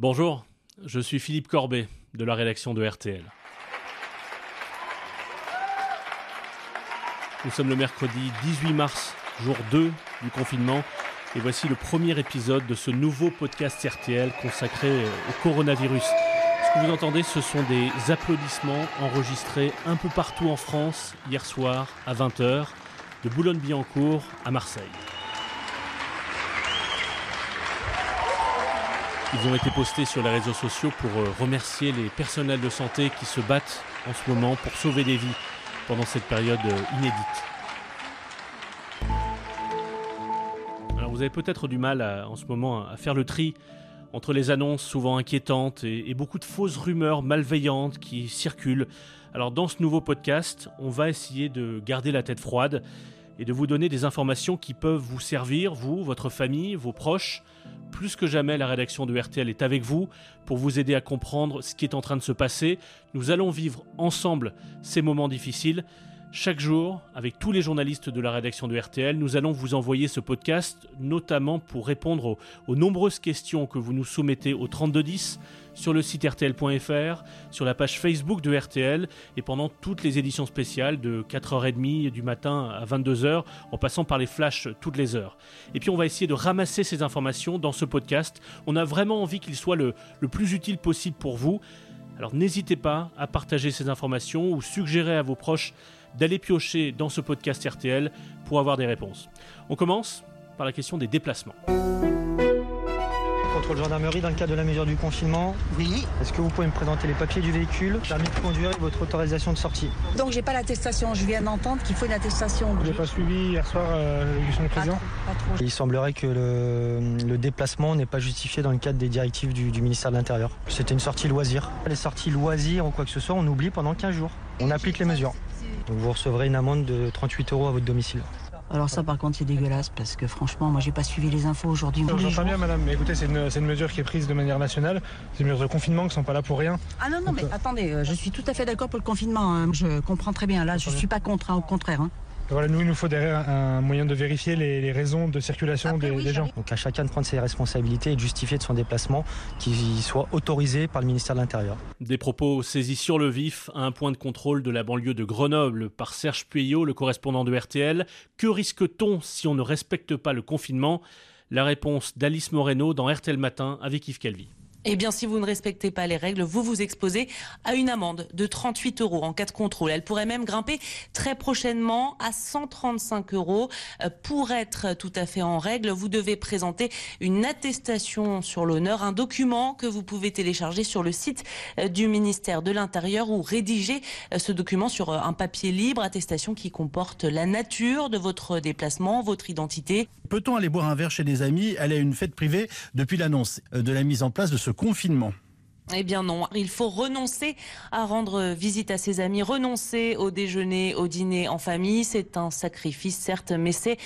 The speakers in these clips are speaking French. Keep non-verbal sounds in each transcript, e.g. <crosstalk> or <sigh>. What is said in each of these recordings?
Bonjour, je suis Philippe Corbet de la rédaction de RTL. Nous sommes le mercredi 18 mars, jour 2 du confinement, et voici le premier épisode de ce nouveau podcast RTL consacré au coronavirus. Ce que vous entendez, ce sont des applaudissements enregistrés un peu partout en France hier soir à 20h, de Boulogne-Billancourt à Marseille. Ils ont été postés sur les réseaux sociaux pour euh, remercier les personnels de santé qui se battent en ce moment pour sauver des vies pendant cette période euh, inédite. Vous avez peut-être du mal en ce moment à faire le tri entre les annonces souvent inquiétantes et, et beaucoup de fausses rumeurs malveillantes qui circulent. Alors dans ce nouveau podcast, on va essayer de garder la tête froide et de vous donner des informations qui peuvent vous servir, vous, votre famille, vos proches. Plus que jamais, la rédaction de RTL est avec vous pour vous aider à comprendre ce qui est en train de se passer. Nous allons vivre ensemble ces moments difficiles. Chaque jour, avec tous les journalistes de la rédaction de RTL, nous allons vous envoyer ce podcast, notamment pour répondre aux, nombreuses questions que vous nous soumettez au 3210 sur le site rtl.fr, sur la page Facebook de RTL et pendant toutes les éditions spéciales de 4h30 du matin à 22h en passant par les flashs toutes les heures. Et puis on va essayer de ramasser ces informations dans ce podcast. On a vraiment envie qu'il soit le, le plus utile possible pour vous. Alors n'hésitez pas à partager ces informations ou suggérer à vos proches d'aller piocher dans ce podcast RTL pour avoir des réponses. On commence par la question des déplacements. Contrôle gendarmerie dans le cadre de la mesure du confinement. Oui, Est-ce que vous pouvez me présenter les papiers du véhicule, permis de conduire et votre autorisation de sortie donc j'ai pas l'attestation. Je viens d'entendre qu'il faut une attestation. J'ai pas suivi hier soir euh, l'élection du Pas président. trop, pas trop. Il semblerait que le, le déplacement n'est pas justifié dans le cadre des directives du, du ministère de l'Intérieur. C'était une sortie loisir. Les sorties loisirs ou quoi que ce soit, on oublie pendant 15 jours. On applique les mesures. Donc vous recevrez une amende de 38 euros à votre domicile. Alors ça par contre c'est dégueulasse parce que franchement moi j'ai pas suivi les infos aujourd'hui. J'entends bien, madame, mais écoutez, c'est une, mesure qui est prise de manière nationale. C'est une mesure de confinement qui sont pas là pour rien. Ah non non mais attendez, euh, je suis tout à fait d'accord pour le confinement. hein. Je comprends très bien là, je suis pas contre, hein, au contraire. hein. Voilà, nous, il nous faut derrière un moyen de vérifier les, les raisons de circulation Après, des, oui, des gens. Donc à chacun de prendre ses responsabilités et de justifier de son déplacement qui soit autorisé par le ministère de l'Intérieur. Des propos saisis sur le vif à un point de contrôle de la banlieue de Grenoble par Serge Puyot, le correspondant de RTL. Que risque-t-on si on ne respecte pas le confinement? La réponse d'Alice Moreno dans RTL Matin avec Yves Calvi. Eh bien, si vous ne respectez pas les règles, vous vous exposez à une amende de 38 euros en cas de contrôle. Elle pourrait même grimper très prochainement à 135 euros. Euh, Pour être tout à fait en règle, vous devez présenter une attestation sur l'honneur, un document que vous pouvez télécharger sur le site euh, du ministère de l'Intérieur ou rédiger euh, ce document sur un papier libre, attestation qui comporte la nature de votre déplacement, votre identité, Peut-on aller boire un verre chez des amis, aller à une fête privée depuis l'annonce euh, de la mise en place de ce confinement? Eh bien non, il faut renoncer à rendre visite à ses amis, renoncer au déjeuner, au dîner en famille. C'est un sacrifice, certes, mais c'est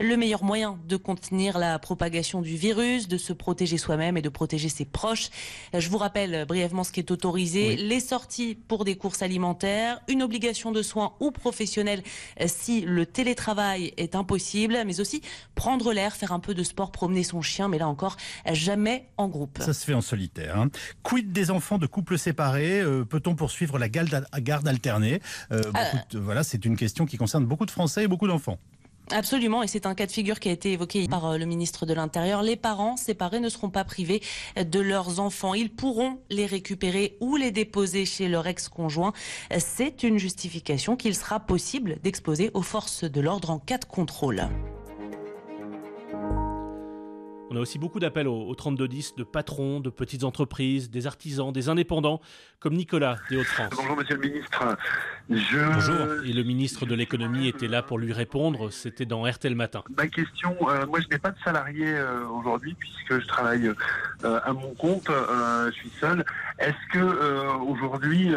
le meilleur moyen de contenir la propagation du virus, de se protéger soi-même et de protéger ses proches. Je vous rappelle brièvement ce qui est autorisé. Les sorties pour des courses alimentaires, une obligation de soins ou professionnels si le télétravail est impossible, mais aussi prendre l'air, faire un peu de sport, promener son chien, mais là encore, jamais en groupe. Ça se fait en solitaire. hein. Quid des enfants de couples séparés Euh, Peut-on poursuivre la garde, garde alternée Euh, de- Voilà, c'est une question qui concerne beaucoup de Français et beaucoup d'enfants. Absolument, et c'est un cas de figure qui a été évoqué par euh, le ministre de l'Intérieur. Les parents séparés ne seront pas privés de leurs enfants. Ils pourront les récupérer ou les déposer chez leur ex-conjoint. C'est une justification qu'il sera possible d'exposer aux forces de l'ordre en cas de contrôle. On a aussi beaucoup d'appels au, au 3210 de patrons, de petites entreprises, des artisans, des indépendants, comme Nicolas des Hauts-de-France. Bonjour Monsieur le Ministre. Je... Bonjour. Et le ministre de l'économie était là pour lui répondre. C'était dans RTL Matin. Ma question, euh, moi je n'ai pas de salarié euh, aujourd'hui puisque je travaille euh, à mon compte, je suis seul. Est-ce que aujourd'hui,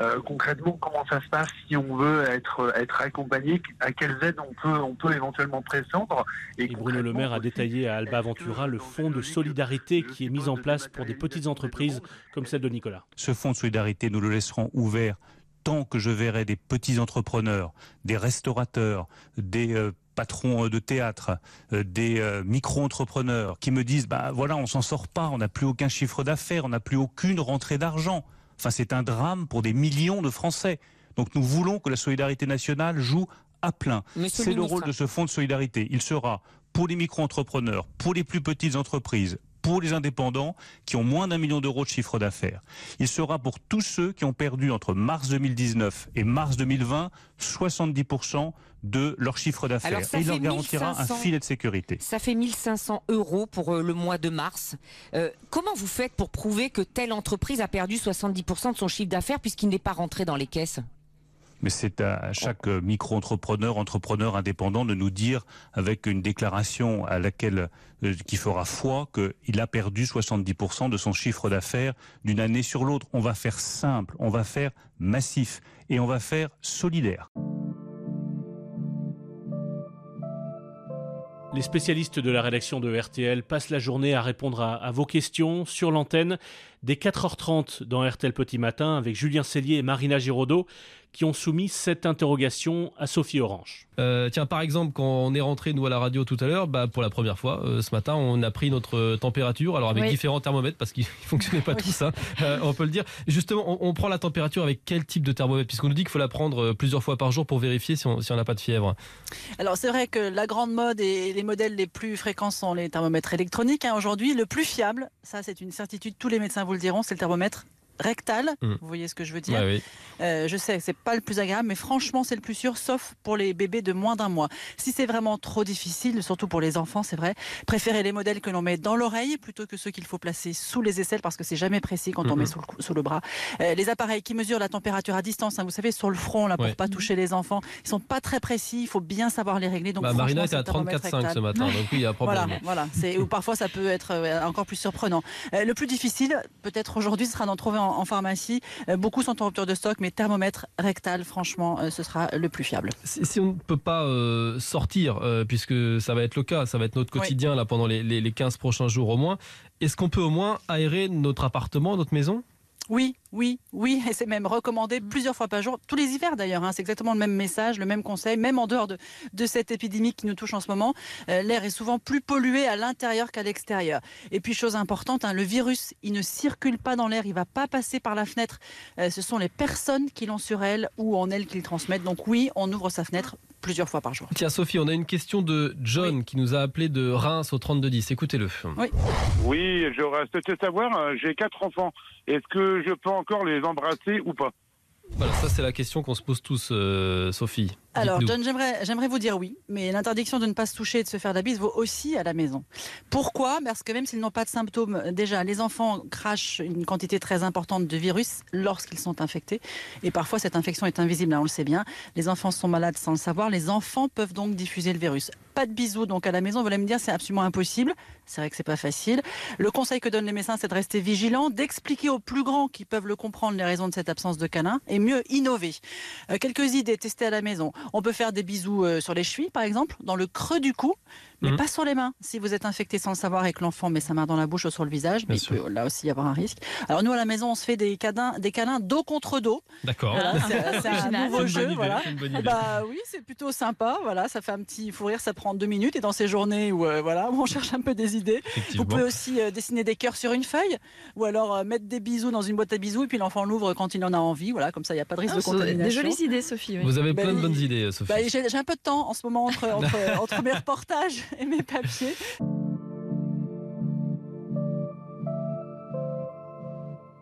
euh, euh, concrètement, comment ça se passe si on veut être être accompagné? À quelles aides on peut on peut éventuellement prétendre? Et Bruno Le Maire a détaillé à Alba Ventura le fonds de solidarité qui est mis en place pour des petites entreprises comme celle de Nicolas. Ce fonds de solidarité, nous le laisserons ouvert tant que je verrai des petits entrepreneurs, des restaurateurs, des euh, patrons de théâtre, des micro-entrepreneurs qui me disent bah voilà, on s'en sort pas, on n'a plus aucun chiffre d'affaires, on n'a plus aucune rentrée d'argent. Enfin, c'est un drame pour des millions de Français. Donc nous voulons que la solidarité nationale joue à plein. C'est le rôle de ce fonds de solidarité. Il sera pour les micro-entrepreneurs, pour les plus petites entreprises, pour les indépendants qui ont moins d'un million d'euros de chiffre d'affaires. Il sera pour tous ceux qui ont perdu entre mars 2019 et mars 2020 70% de leur chiffre d'affaires. Et il leur garantira un filet de sécurité. Ça fait 1500 euros pour euh, le mois de mars. Euh, comment vous faites pour prouver que telle entreprise a perdu 70% de son chiffre d'affaires puisqu'il n'est pas rentré dans les caisses? Mais c'est à chaque micro-entrepreneur, entrepreneur indépendant de nous dire avec une déclaration à laquelle euh, qui fera foi qu'il a perdu 70% de son chiffre d'affaires d'une année sur l'autre. On va faire simple, on va faire massif et on va faire solidaire. Les spécialistes de la rédaction de RTL passent la journée à répondre à, vos questions sur l'antenne dès 4h30 dans RTL Petit Matin avec Julien Cellier et Marina Giraudot qui ont soumis cette interrogation à Sophie Orange. Euh, tiens, par exemple, quand on est rentré nous à la radio tout à l'heure, bah, pour la première fois euh, ce matin, on a pris notre température, alors avec différents thermomètres parce qu'ils <laughs> fonctionnaient pas tous, hein, euh, on peut le dire. Justement, on, prend la température avec quel type de thermomètre? Puisqu'on nous dit qu'il faut la prendre plusieurs fois par jour pour vérifier si on n'a pas de fièvre. Alors c'est vrai que la grande mode et les modèles les plus fréquents sont les thermomètres électroniques. Hein. Aujourd'hui, le plus fiable, ça c'est une certitude, tous les médecins vous le diront, c'est le thermomètre rectal. Mm. Vous voyez ce que je veux dire euh, Je sais que c'est pas le plus agréable, mais franchement, c'est le plus sûr, sauf pour les bébés de moins d'un mois. Si c'est vraiment trop difficile, surtout pour les enfants, c'est vrai, préférez les modèles que l'on met dans l'oreille plutôt que ceux qu'il faut placer sous les aisselles parce que c'est jamais précis quand on met sous le, bras. Euh, les appareils qui mesurent la température à distance, hein, vous savez, sur le front, là, pour pas toucher les enfants, ils sont pas très précis. Il faut bien savoir les régler. Donc, bah, Marina était à 34,5 ce matin, donc oui, il y a un <laughs> problème. Voilà, voilà. ou parfois ça peut être euh, encore plus surprenant. le plus difficile, peut-être aujourd'hui, sera d'en trouver en pharmacie. Euh, beaucoup sont en rupture de stock, mais thermomètre rectal, franchement, euh, ce sera le plus fiable. Si, on ne peut pas euh, sortir, puisque ça va être le cas, ça va être notre quotidien là pendant les, les 15 prochains jours au moins, est-ce qu'on peut au moins aérer notre appartement, notre maison? Oui, oui, oui, <laughs> et c'est même recommandé plusieurs fois par jour, tous les hivers d'ailleurs. Hein. c'est exactement le même message, le même conseil, même en dehors de, cette épidémie qui nous touche en ce moment. Euh, l'air est souvent plus pollué à l'intérieur qu'à l'extérieur. Et puis chose importante, hein, le virus, il ne circule pas dans l'air, il va pas passer par la fenêtre. Euh, ce sont les personnes qui l'ont sur elle ou en elle qui le transmettent. Donc oui, on ouvre sa fenêtre plusieurs fois par jour. Tiens Sophie, on a une question de John qui nous a appelé de Reims au 3210. Écoutez-le. Oui. Oui, je souhaitais savoir, euh, j'ai quatre enfants. Est-ce que je peux encore les embrasser ou pas? Voilà, ça c'est la question qu'on se pose tous, euh, Sophie. Alors, John, j'aimerais vous dire oui, mais l'interdiction de ne pas se toucher et de se faire la bise vaut aussi à la maison. Pourquoi? Parce que même s'ils n'ont pas de symptômes, déjà, les enfants crachent une quantité très importante de virus lorsqu'ils sont infectés. Et parfois, cette infection est invisible, hein, on le sait bien. Les enfants sont malades sans le savoir. Les enfants peuvent donc diffuser le virus. Pas de bisous donc à la maison. Vous allez me dire, c'est absolument impossible. C'est vrai que c'est pas facile. Le conseil que donnent les médecins, c'est de rester vigilant, d'expliquer aux plus grands qui peuvent le comprendre les raisons de cette absence de câlin et mieux innover. Euh, quelques idées testées à la maison. On peut faire des bisous euh, sur les chevilles, par exemple, dans le creux du cou mais mhm. pas sur les mains. Si vous êtes infecté sans le savoir et que l'enfant met sa main dans la bouche ou sur le visage, mais il peut là aussi y avoir un risque. Alors nous à la maison, on se fait des câlins, des câlins dos contre dos. D'accord. <laughs> c'est un nouveau jeu. Voilà. Bah oui, c'est plutôt sympa. Voilà, ça fait un petit fou rire. Ça prend deux minutes et dans ces journées où euh, voilà, on <laughs> cherche un peu des idées. Vous pouvez aussi euh, dessiner des cœurs sur une feuille ou alors euh, mettre des bisous dans une boîte à bisous et puis l'enfant l'ouvre quand il en a envie. Voilà, comme ça il n'y a pas de risque ah, de contamination. Des jolies idées, Sophie. Vous avez plein de bonnes idées, Sophie. Bah, j'ai un peu de temps en ce moment entre, entre, <laughs> entre mes reportages <laughs> et mes papiers.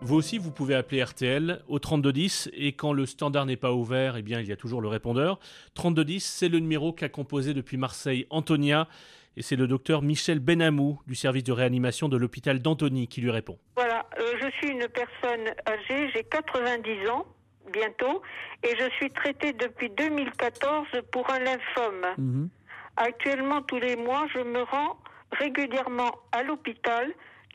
Vous aussi, vous pouvez appeler RTL au 3210 et quand le standard n'est pas ouvert, eh bien, il y a toujours le répondeur. 3210, c'est le numéro qu'a composé depuis Marseille Antonia et c'est le docteur Michel Benamou du service de réanimation de l'hôpital d'Antony qui lui répond. Voilà, euh, je suis une personne âgée, j'ai 90 ans bientôt et je suis traitée depuis 2014 pour un lymphome. Mhm. Actuellement, tous les mois, je me rends régulièrement à l'hôpital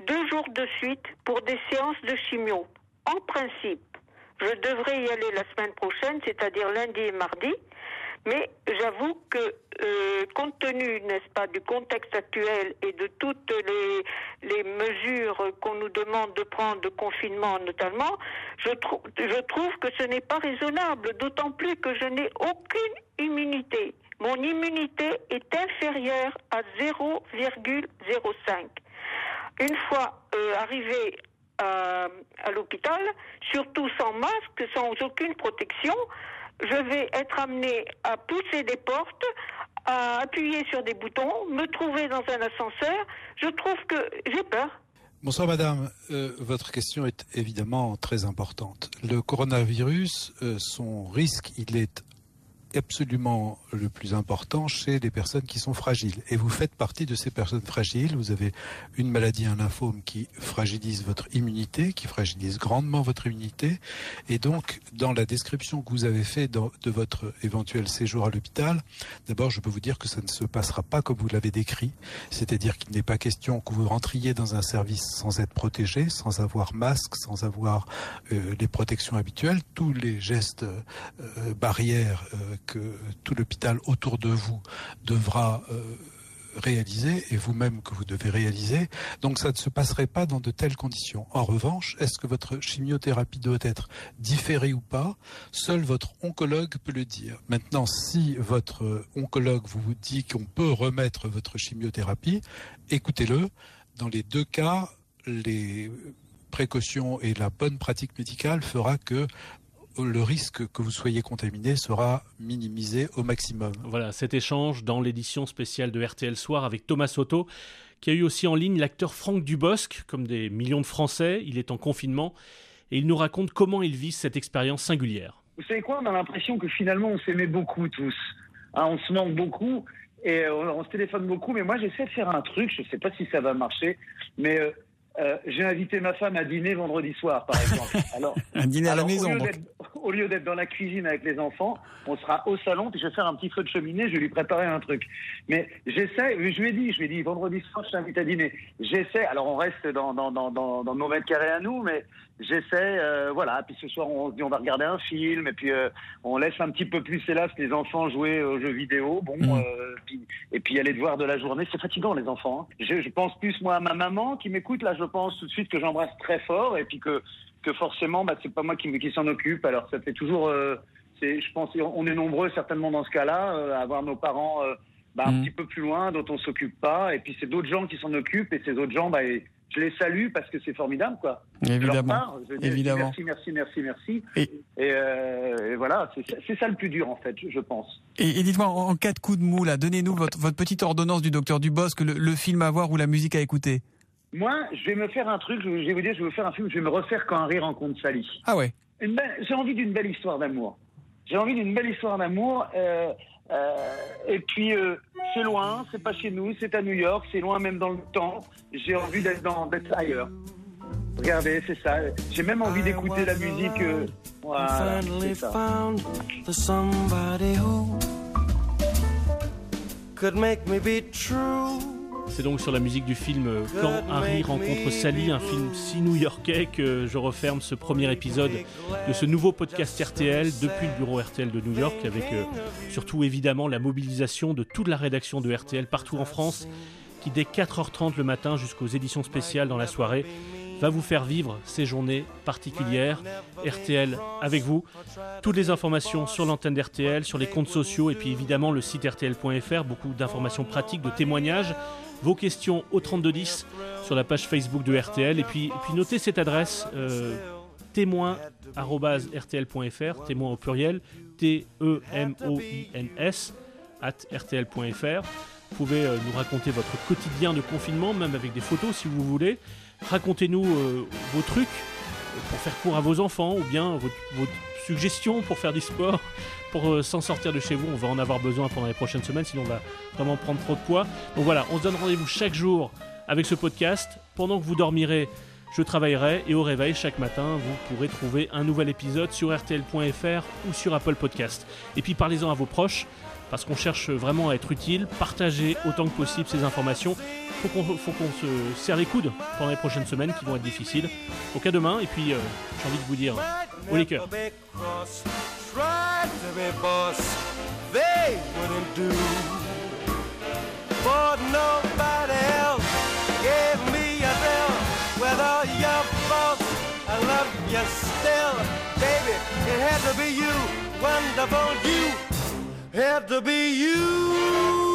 deux jours de suite pour des séances de chimio. En principe, je devrais y aller la semaine prochaine, c'est-à-dire lundi et mardi, mais j'avoue que euh, compte tenu, n'est-ce pas, du contexte actuel et de toutes les, mesures qu'on nous demande de prendre, de confinement notamment, je, je trouve que ce n'est pas raisonnable, d'autant plus que je n'ai aucune immunité mon immunité est inférieure à 0,05. Une fois euh, arrivé à, à l'hôpital, surtout sans masque, sans aucune protection, je vais être amenée à pousser des portes, à appuyer sur des boutons, me trouver dans un ascenseur. Je trouve que j'ai peur. Bonsoir Madame, Euh, votre question est évidemment très importante. Le coronavirus, euh, son risque, il est absolument le plus important chez les personnes qui sont fragiles. Et vous faites partie de ces personnes fragiles. Vous avez une maladie, un lymphome qui fragilise votre immunité, qui fragilise grandement votre immunité. Et donc, dans la description que vous avez fait dans- de votre éventuel séjour à l'hôpital, d'abord, je peux vous dire que ça ne se passera pas comme vous l'avez décrit. C'est-à-dire qu'il n'est pas question que vous rentriez dans un service sans être protégé, sans avoir masque, sans avoir euh, les protections habituelles. Tous les gestes euh, barrières euh, que tout l'hôpital autour de vous devra euh, réaliser et vous-même que vous devez réaliser. Donc ça ne se passerait pas dans de telles conditions. En revanche, est-ce que votre chimiothérapie doit être différée ou pas? Seul votre oncologue peut le dire. Maintenant, si votre oncologue vous dit qu'on peut remettre votre chimiothérapie, écoutez-le. Dans les deux cas, les précautions et la bonne pratique médicale fera que le risque que vous soyez contaminé sera minimisé au maximum. Voilà, cet échange dans l'édition spéciale de RTL Soir avec Thomas Soto, qui a eu aussi en ligne l'acteur Franck Dubosc, comme des millions de Français. Il est en confinement et il nous raconte comment il vit cette expérience singulière. Vous savez quoi? On a l'impression que finalement on s'aimait beaucoup tous. Hein, on se manque beaucoup et euh, on, on se téléphone beaucoup. Mais moi j'essaie de faire un truc. Je ne sais pas si ça va marcher, mais euh, euh, j'ai invité ma femme à dîner vendredi soir, par exemple. <laughs> Alors, Un dîner à la maison, donc. Au lieu d'être dans la cuisine avec les enfants, on sera au salon, puis je vais faire un petit feu de cheminée, je vais lui préparer un truc. Mais j'essaie, je lui ai dit, je lui ai dit, vendredi soir, je t'invite à dîner. J'essaie, alors on reste dans, dans, dans, dans, dans nos mètres carrés à nous, mais j'essaie, euh, voilà. Puis ce soir, on se dit, on va regarder un film, et puis euh, on laisse un petit peu plus, hélas, les enfants jouer aux jeux vidéo. Bon, Mm. euh, puis, et puis aller devoir de la journée. C'est fatigant, les enfants. hein. Je, je pense plus, moi, à ma maman qui m'écoute. Là, je pense tout de suite que j'embrasse très fort, et puis que que forcément, bah, c'est pas moi qui, s'en occupe. Alors, ça fait toujours. euh, c'est, je pense, on est nombreux certainement dans ce cas-là euh, à avoir nos parents euh, bah, un Mhm. petit peu plus loin, dont on s'occupe pas. Et puis, c'est d'autres gens qui s'en occupent, et ces autres gens, bah, et je les salue parce que c'est formidable, quoi. Évidemment. part, je dis- Évidemment. Merci, merci, merci, merci. Et- Et, euh, et voilà, c'est, ça- le plus dur, en fait, je, pense. Et, et dites-moi, en, en cas de coup de mou, donnez-nous votre, votre petite ordonnance du docteur Dubosc, le, le film à voir ou la musique à écouter. Moi, je vais me faire un truc, je vais vous dire, je vais vous faire un film, je vais me refaire quand Harry rencontre Sally. Ah ouais Une belle- J'ai envie d'une belle histoire d'amour. J'ai envie d'une belle histoire d'amour. euh, euh, et puis, euh, c'est loin, c'est pas chez nous, c'est à New York, c'est loin même dans le temps. J'ai envie d'être dans- d'être ailleurs. Regardez, c'est ça. J'ai même envie d'écouter la musique. euh, voilà, c'est ça. found the somebody who could make me be true. C'est donc sur la musique du film euh, Quand Harry rencontre Sally, un film si new-yorkais que je referme ce premier épisode de ce nouveau podcast RTL depuis le bureau RTL de New York, avec euh, surtout évidemment la mobilisation de toute la rédaction de RTL partout en France, qui dès 4h30 le matin jusqu'aux éditions spéciales dans la soirée va vous faire vivre ces journées particulières. RTL avec vous. Toutes les informations sur l'antenne d'RTL, sur les comptes sociaux et puis évidemment le site rtl.fr. Beaucoup d'informations pratiques, de témoignages. Vos questions au 3210 sur la page Facebook de RTL. Et puis, notez cette adresse euh, témoin au pluriel, T-E-M-O-I-N-S, at rtl.fr. Vous pouvez euh, nous raconter votre quotidien de confinement, même avec des photos si vous voulez. Racontez-nous euh, vos trucs euh, pour faire court à vos enfants ou bien vos suggestions pour faire du sport, pour euh, s'en sortir de chez vous. On va en avoir besoin pendant les prochaines semaines, sinon on va vraiment prendre trop de poids. Donc voilà, on se donne rendez-vous chaque jour avec ce podcast. Pendant que vous dormirez, je travaillerai et au réveil, chaque matin, vous pourrez trouver un nouvel épisode sur rtl.fr ou sur Apple Podcast. Et puis parlez-en à vos proches, parce qu'on cherche vraiment à être utile. Partagez autant que possible ces informations. Faut qu'on faut qu'on se serre les coudes pendant les prochaines semaines qui vont être difficiles. Donc à demain, et puis euh, j'ai envie de vous dire, au les cœurs. Tried to be boss, they wouldn't do. For nobody else gave me a thrill. Whether you're boss, I love you still. Baby, it had to be you, wonderful you. had to be you.